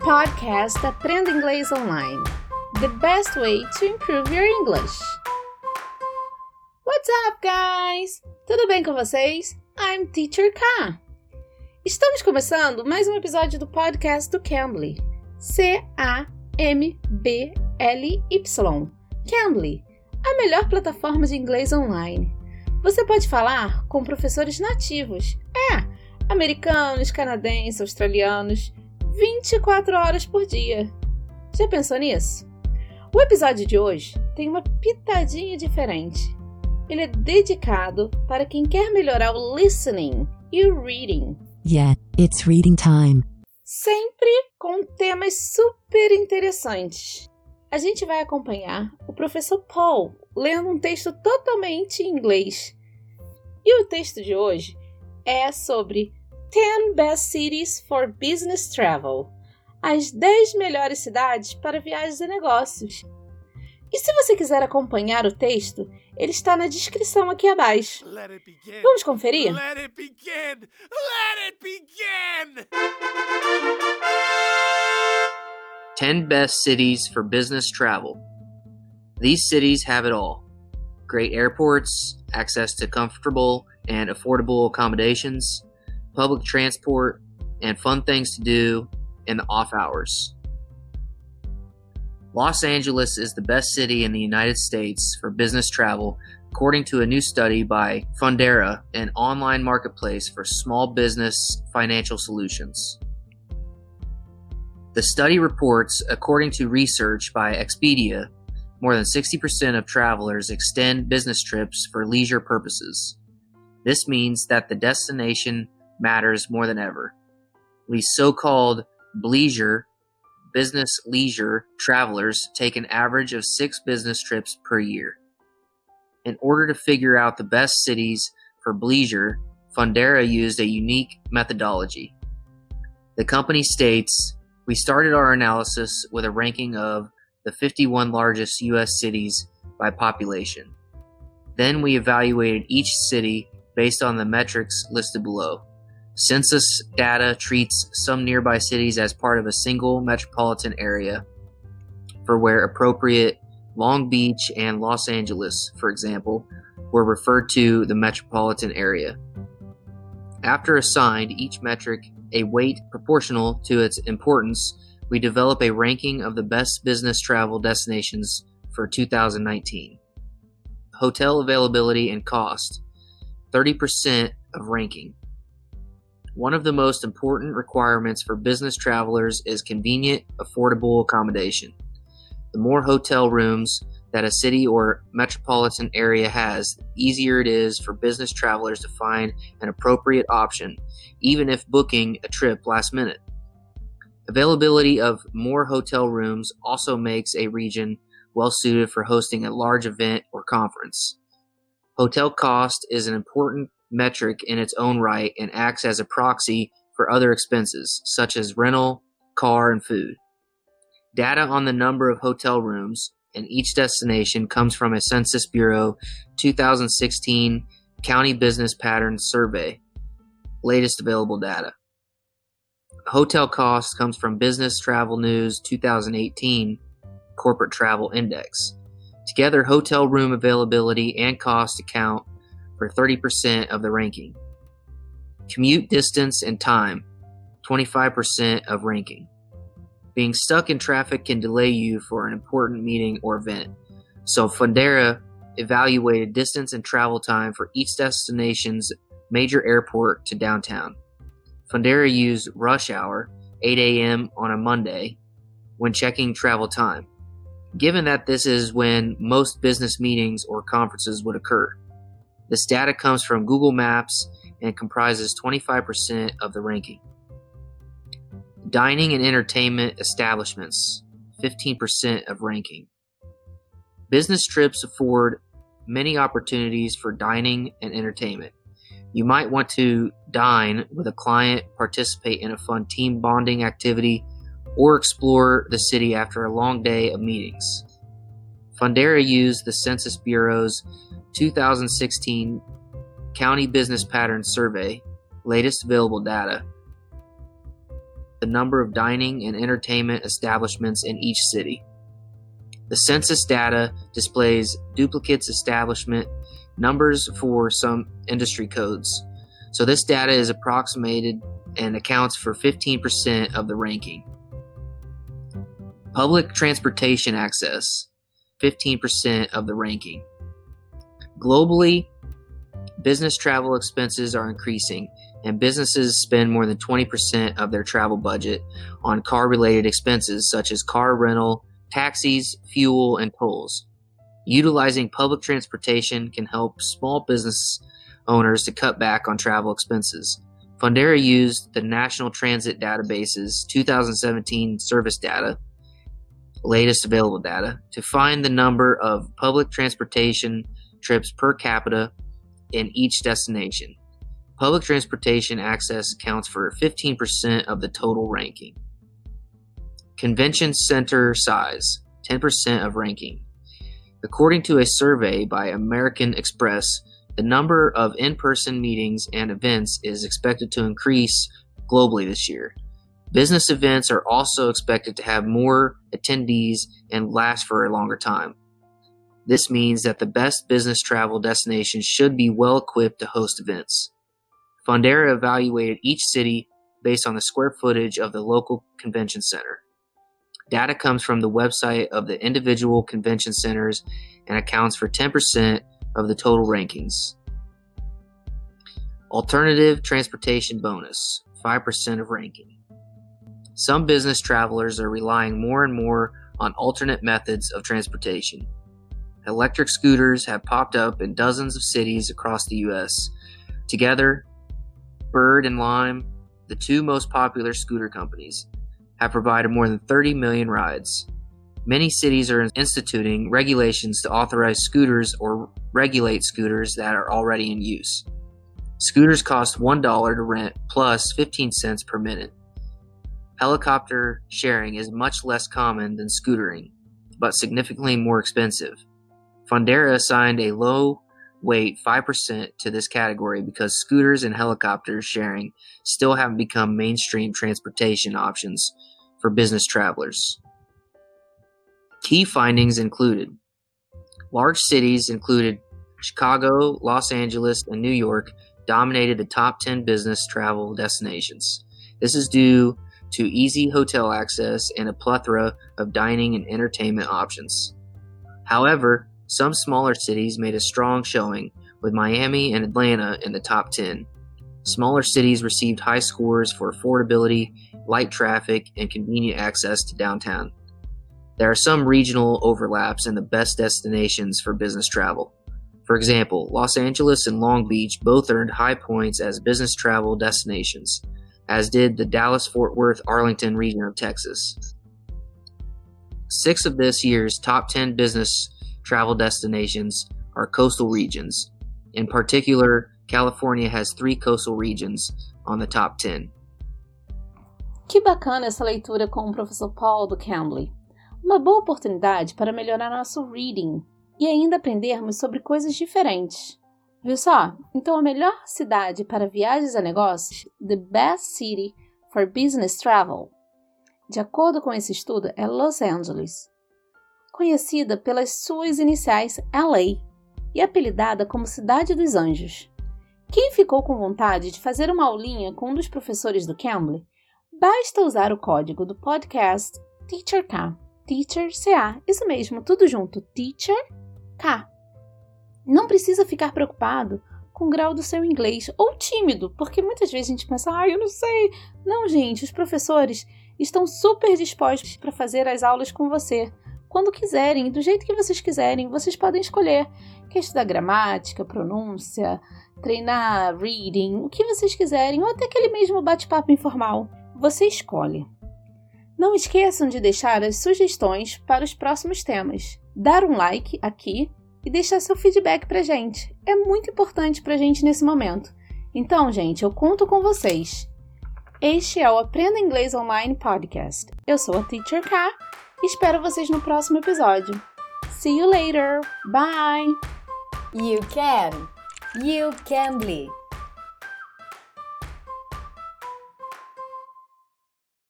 Podcast Aprenda Inglês Online. The best way to improve your English. What's up, guys? Tudo bem com vocês? I'm Teacher K. Estamos começando mais um episódio do podcast do Cambly. C-A-M-B-L-Y. Cambly, a melhor plataforma de inglês online. Você pode falar com professores nativos. É, americanos, canadenses, australianos 24 horas por dia. Já pensou nisso? O episódio de hoje tem uma pitadinha diferente. Ele é dedicado para quem quer melhorar o listening e o reading. Yeah, it's reading time. Sempre com temas super interessantes. A gente vai acompanhar o professor Paul lendo um texto totalmente em inglês. E o texto de hoje é sobre 10 Best Cities for Business Travel as 10 melhores cidades para viagens e negócios. E se você quiser acompanhar o texto, ele está na descrição aqui abaixo. Vamos conferir? Let it begin! Let it begin! 10 best cities for business travel. These cities have it all great airports, access to comfortable and affordable accommodations, public transport, and fun things to do in the off hours. Los Angeles is the best city in the United States for business travel, according to a new study by Fundera, an online marketplace for small business financial solutions. The study reports, according to research by Expedia, more than 60% of travelers extend business trips for leisure purposes. This means that the destination matters more than ever. These so called bleisure business leisure travelers take an average of six business trips per year. In order to figure out the best cities for bleisure, Fundera used a unique methodology. The company states We started our analysis with a ranking of the 51 largest U.S. cities by population. Then we evaluated each city based on the metrics listed below. Census data treats some nearby cities as part of a single metropolitan area, for where appropriate, Long Beach and Los Angeles, for example, were referred to the metropolitan area. After assigned each metric a weight proportional to its importance, we develop a ranking of the best business travel destinations for 2019. Hotel availability and cost 30% of ranking. One of the most important requirements for business travelers is convenient, affordable accommodation. The more hotel rooms that a city or metropolitan area has, the easier it is for business travelers to find an appropriate option, even if booking a trip last minute. Availability of more hotel rooms also makes a region well suited for hosting a large event or conference. Hotel cost is an important metric in its own right and acts as a proxy for other expenses, such as rental, car, and food. Data on the number of hotel rooms in each destination comes from a Census Bureau 2016 County Business Patterns Survey, latest available data. Hotel cost comes from Business Travel News 2018 Corporate Travel Index. Together, hotel room availability and cost account for 30% of the ranking. Commute distance and time, 25% of ranking. Being stuck in traffic can delay you for an important meeting or event. So Fundera evaluated distance and travel time for each destination's major airport to downtown. Fundera used rush hour, 8 a.m. on a Monday, when checking travel time, given that this is when most business meetings or conferences would occur. This data comes from Google Maps and comprises 25% of the ranking. Dining and entertainment establishments, 15% of ranking. Business trips afford many opportunities for dining and entertainment. You might want to dine with a client, participate in a fun team bonding activity, or explore the city after a long day of meetings. Fundera used the Census Bureau's 2016 County Business Patterns Survey, latest available data, the number of dining and entertainment establishments in each city. The census data displays duplicates establishment numbers for some industry codes. So this data is approximated and accounts for 15% of the ranking. Public transportation access, 15% of the ranking. Globally, business travel expenses are increasing, and businesses spend more than 20% of their travel budget on car related expenses such as car rental, taxis, fuel, and tolls. Utilizing public transportation can help small business owners to cut back on travel expenses. Fundera used the National Transit Database's 2017 service data, latest available data, to find the number of public transportation trips per capita in each destination. Public transportation access accounts for 15% of the total ranking. Convention center size, 10% of ranking. According to a survey by American Express, the number of in person meetings and events is expected to increase globally this year. Business events are also expected to have more attendees and last for a longer time. This means that the best business travel destinations should be well equipped to host events. Fundera evaluated each city based on the square footage of the local convention center. Data comes from the website of the individual convention centers and accounts for 10% of the total rankings. Alternative transportation bonus, 5% of ranking. Some business travelers are relying more and more on alternate methods of transportation. Electric scooters have popped up in dozens of cities across the US. Together, Bird and Lime, the two most popular scooter companies, have provided more than 30 million rides. Many cities are instituting regulations to authorize scooters or regulate scooters that are already in use. Scooters cost $1 to rent plus 15 cents per minute. Helicopter sharing is much less common than scootering, but significantly more expensive. Fundera assigned a low weight 5% to this category because scooters and helicopter sharing still haven't become mainstream transportation options for business travelers. Key findings included large cities included Chicago, Los Angeles, and New York dominated the top 10 business travel destinations. This is due to easy hotel access and a plethora of dining and entertainment options. However, some smaller cities made a strong showing, with Miami and Atlanta in the top 10. Smaller cities received high scores for affordability, light traffic, and convenient access to downtown. There are some regional overlaps in the best destinations for business travel. For example, Los Angeles and Long Beach both earned high points as business travel destinations, as did the Dallas Fort Worth Arlington region of Texas. Six of this year's top 10 business travel destinations are coastal regions. In particular, California has three coastal regions on the top 10. Que bacana essa leitura com o professor Paul do Cambly. Uma boa oportunidade para melhorar nosso reading e ainda aprendermos sobre coisas diferentes. Viu só? Então, a melhor cidade para viagens a negócios, the best city for business travel, de acordo com esse estudo, é Los Angeles, conhecida pelas suas iniciais LA e apelidada como Cidade dos Anjos. Quem ficou com vontade de fazer uma aulinha com um dos professores do Cambly, basta usar o código do podcast TEACHERK. Teacher CA, isso mesmo, tudo junto, Teacher K. Não precisa ficar preocupado com o grau do seu inglês ou tímido, porque muitas vezes a gente pensa, ah, eu não sei. Não, gente, os professores estão super dispostos para fazer as aulas com você. Quando quiserem, do jeito que vocês quiserem, vocês podem escolher. Quer estudar gramática, pronúncia, treinar reading, o que vocês quiserem, ou até aquele mesmo bate-papo informal. Você escolhe. Não esqueçam de deixar as sugestões para os próximos temas, dar um like aqui e deixar seu feedback pra gente. É muito importante pra gente nesse momento. Então, gente, eu conto com vocês. Este é o Aprenda Inglês Online Podcast. Eu sou a Teacher K e espero vocês no próximo episódio. See you later. Bye. You can. You can be.